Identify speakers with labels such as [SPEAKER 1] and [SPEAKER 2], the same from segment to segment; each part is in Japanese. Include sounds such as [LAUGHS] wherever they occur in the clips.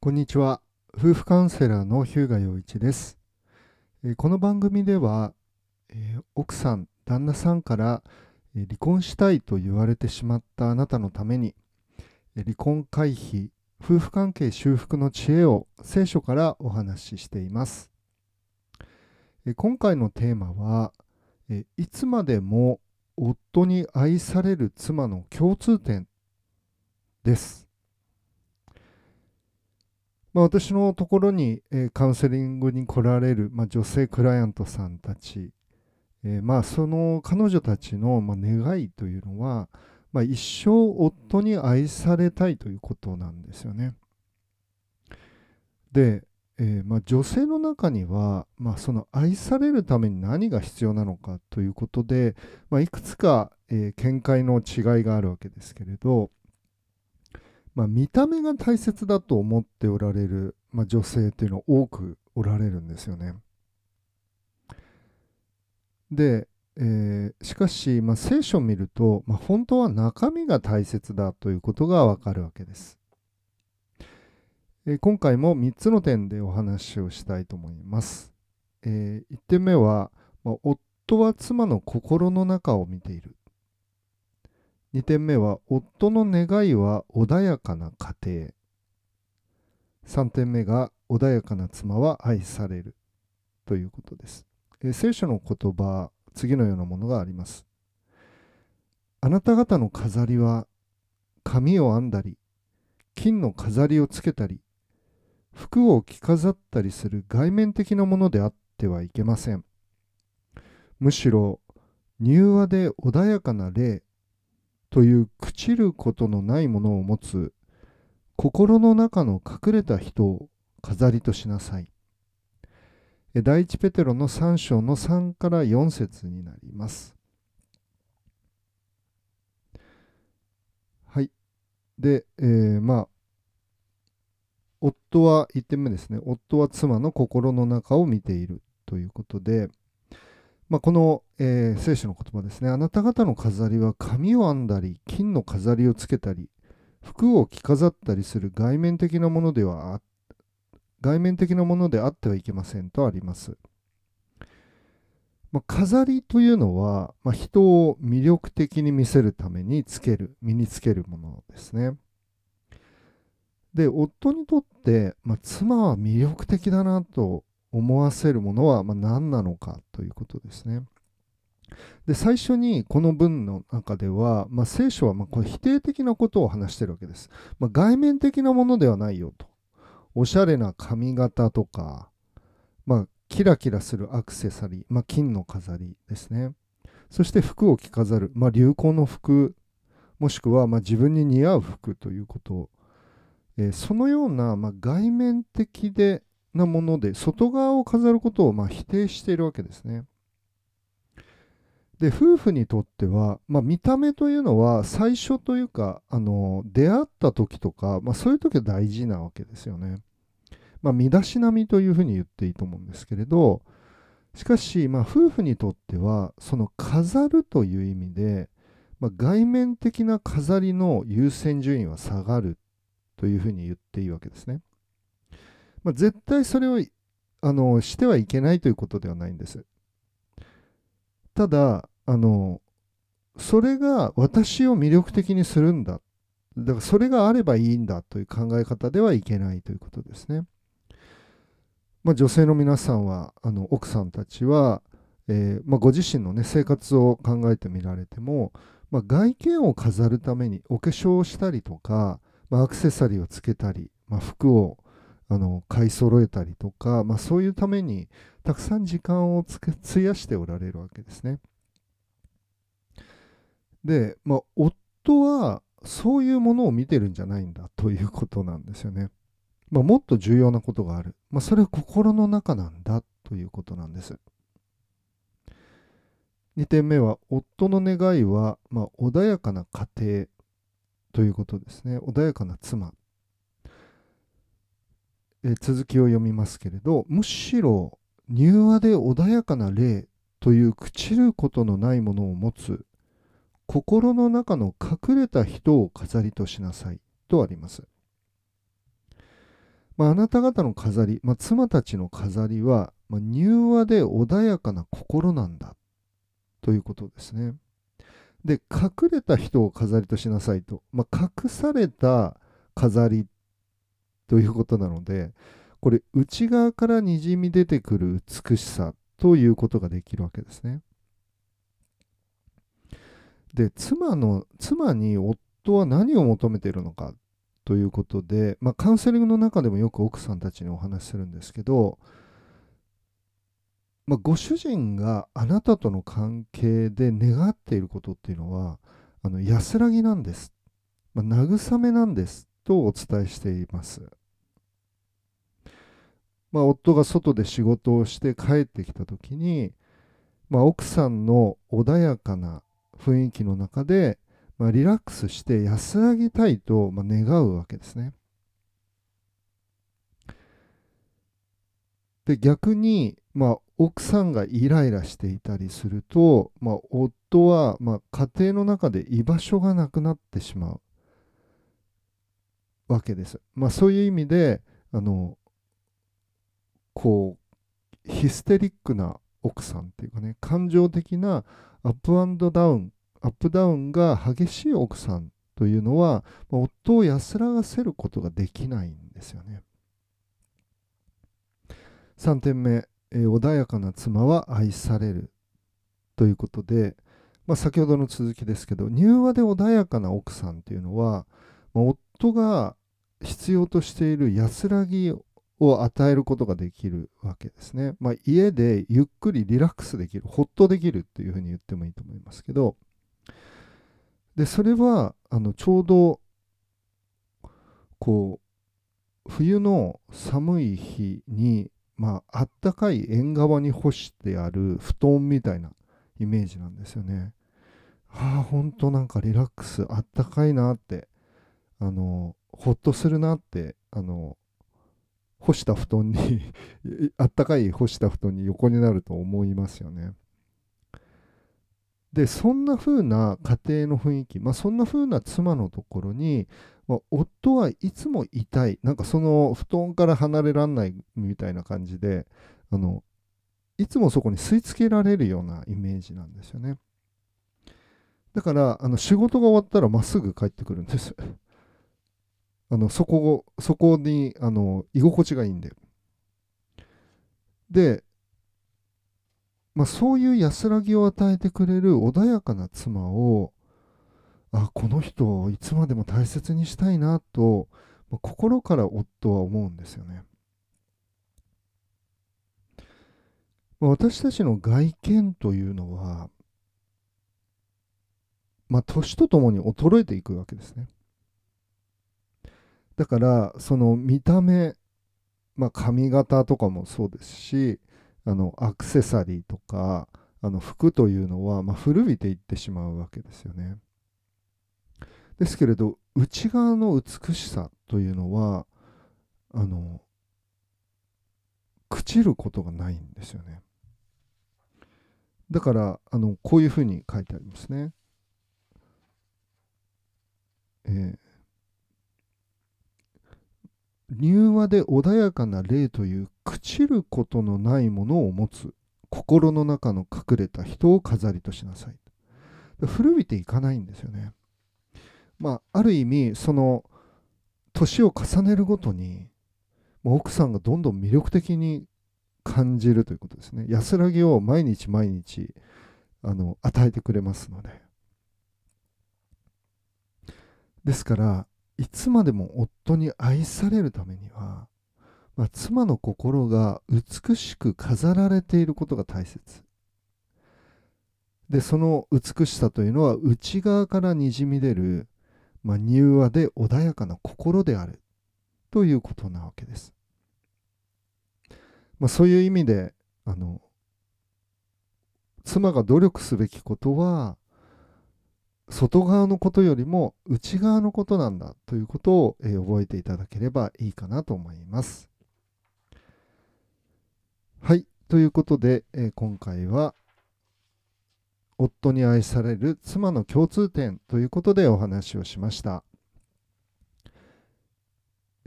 [SPEAKER 1] こんにちは。夫婦カウンセラーの日向洋一です。この番組では、え奥さん、旦那さんから、え離婚したいと言われてしまったあなたのために、え離婚回避、夫婦関係修復の知恵を聖書からお話ししています。え今回のテーマは、えいつまでも夫に愛される妻の共通点です。まあ、私のところに、えーカウンセリングに来られる、まあ、女性クライアントさんたち、えーまあ、その彼女たちの、ま、願いというのは、ま、一生夫に愛されたいということなんですよね。で、えーま、女性の中には、ま、その愛されるために何が必要なのかということで、ま、いくつか、え見解の違いがあるわけですけれど、まあ、見た目が大切だと思っておられる、まあ、女性っていうのは多くおられるんですよね。で、えーしかし、まあ、聖書を見ると、まあ、本当は中身が大切だということがわかるわけです。えー今回も3つの点でお話をしたいと思います。え1点目は、まあ夫は妻の心の中を見ている。2点目は夫の願いは穏やかな家庭。3点目が穏やかな妻は愛されるということです、えー聖書の言葉次のようなものがあります。あなた方の飾りは髪を編んだり金の飾りをつけたり服を着飾ったりする外面的なものであってはいけません。むしろ柔和で穏やかな霊という朽ちることのないものを持つ心の中の隠れた人を飾りとしなさい。第一ペテロの3章の3から4節になります。はい。で、えーまあ、夫は、1点目ですね。夫は妻の心の中を見ているということで、まあ、この、えー聖書の言葉ですね。あなた方の飾りは髪を編んだり、金の飾りをつけたり、服を着飾ったりする外面的なものでは外面的なものであってはいけませんとあります。まあ、飾りというのは、まあ、人を魅力的に見せるためにつける、身につけるものですね。で、夫にとって、まあ、妻は魅力的だなと思わせるものは、ま、何なのかということですね。で最初にこの文の中では、まあ、聖書はまあこれ否定的なことを話しているわけです。まあ、外面的なものではないよと。おしゃれな髪型とか、まあ、キラキラするアクセサリー、まあ、金の飾りですね。そして服を着飾る、まあ、流行の服、もしくはまあ自分に似合う服ということ、えーそのようなまあ外面的でなもので外側を飾ることをま否定しているわけですね。で夫婦にとっては、まあ、見た目というのは最初というかあの出会った時とか、まあ、そういう時は大事なわけですよね。まあ、身だしなみというふうに言っていいと思うんですけれどしかし、ま、夫婦にとってはその飾るという意味で、ま、外面的な飾りの優先順位は下がるというふうに言っていいわけですね。まあ、絶対それをあのしてはいけないということではないんです。ただあのそれが私を魅力的にするんだだからそれがあればいいんだという考え方ではいけないということですね。まあ、女性の皆さんはあの奥さんたちは、えーまあ、ご自身の、ね、生活を考えてみられても、まあ、外見を飾るためにお化粧をしたりとか、ま、アクセサリーをつけたり、まあ、服をあの買い揃えたりとか、まあ、そういうためにたくさん時間をつけ費やしておられるわけですね。で、まあ、夫はそういうものを見てるんじゃないんだということなんですよね。まあ、もっと重要なことがある。まあ、それは心の中なんだということなんです。2点目は、夫の願いは、まあ、穏やかな家庭ということですね。穏やかな妻。え続きを読みますけれど、むしろ柔和で穏やかな霊という朽ちることのないものを持つ心の中の隠れた人を飾りとしなさいとあります。まあ、あなた方の飾り、まあ、妻たちの飾りは、まあ、柔和で穏やかな心なんだということですね。で、隠れた人を飾りとしなさいと。まあ、隠された飾りということなので、これ内側からにじみ出てくる美しさということができるわけですね。で、妻の、妻に夫は何を求めているのかということで、まあ、カウンセリングの中でもよく奥さんたちにお話しするんですけど、まあ、ご主人があなたとの関係で願っていることっていうのはあの安らぎなんです、まあ、慰めなんですとお伝えしています、まあ、夫が外で仕事をして帰ってきた時に、まあ、奥さんの穏やかな雰囲気の中でまあ、リラックスして安らぎたいと、まあ、願うわけですね。で逆に、まあ、奥さんがイライラしていたりすると、まあ、夫は、まあ、家庭の中で居場所がなくなってしまうわけです。まあ、そういう意味であのこうヒステリックな奥さんっていうかね感情的なアップアンドダウンアップダウンが激しい奥さんというのは、夫を安らがせることができないんですよね。3点目、えー、穏やかな妻は愛されるということで、まあ、先ほどの続きですけど、柔和で穏やかな奥さんというのは、ま、夫が必要としている安らぎをを与えることができるわけですね。まあ、家でゆっくりリラックスできる、ほっとできるっていうふうに言ってもいいと思いますけど、でそれはあのちょうどこう冬の寒い日にまああったかい縁側に干してある布団みたいなイメージなんですよね。ああほんとなんかリラックスあったかいなってあのほっとするなってあの干した布団に [LAUGHS] あったかい干した布団に横になると思いますよね。でそんな風な家庭の雰囲気、まあ、そんな風な妻のところに、まあ、夫はいつもいたい。なんかその布団から離れらんないみたいな感じであのいつもそこに吸い付けられるようなイメージなんですよね。だからあの仕事が終わったらまっすぐ帰ってくるんです。あのそこそこにあの居心地がいいんででまあ、そういう安らぎを与えてくれる穏やかな妻をあこの人をいつまでも大切にしたいなと、まあ、心から夫は思うんですよね。まあ、私たちの外見というのは、まあ、年とともに衰えていくわけですね。だからその見た目、まあ、髪型とかもそうですしあのアクセサリーとかあの服というのは、まあ、古びていってしまうわけですよね。ですけれど内側の美しさというのはあの朽ちることがないんですよね。だからあのこういうふうに書いてありますね。えー柔和で穏やかな霊という朽ちることのないものを持つ心の中の隠れた人を飾りとしなさい。古びていかないんですよね。まあある意味その年を重ねるごとに奥さんがどんどん魅力的に感じるということですね。安らぎを毎日毎日あの与えてくれますので。ですからいつまでも夫に愛されるためには、まあ、妻の心が美しく飾られていることが大切。でその美しさというのは内側からにじみ出る、まあ、柔和で穏やかな心であるということなわけです、まあ、そういう意味であの妻が努力すべきことは外側のことよりも内側のことなんだということを、えー、覚えていただければいいかなと思います。はい。ということで、えー、今回は夫に愛される妻の共通点ということでお話をしました。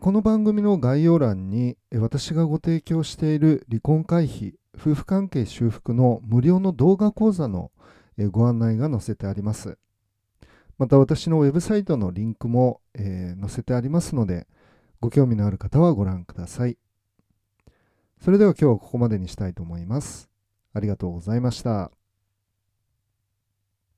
[SPEAKER 1] この番組の概要欄に私がご提供している離婚回避夫婦関係修復の無料の動画講座のご案内が載せてありますまた私のウェブサイトのリンクも、え載せてありますのでご興味のある方はご覧くださいそれでは今日はここまでにしたいと思いますありがとうございました。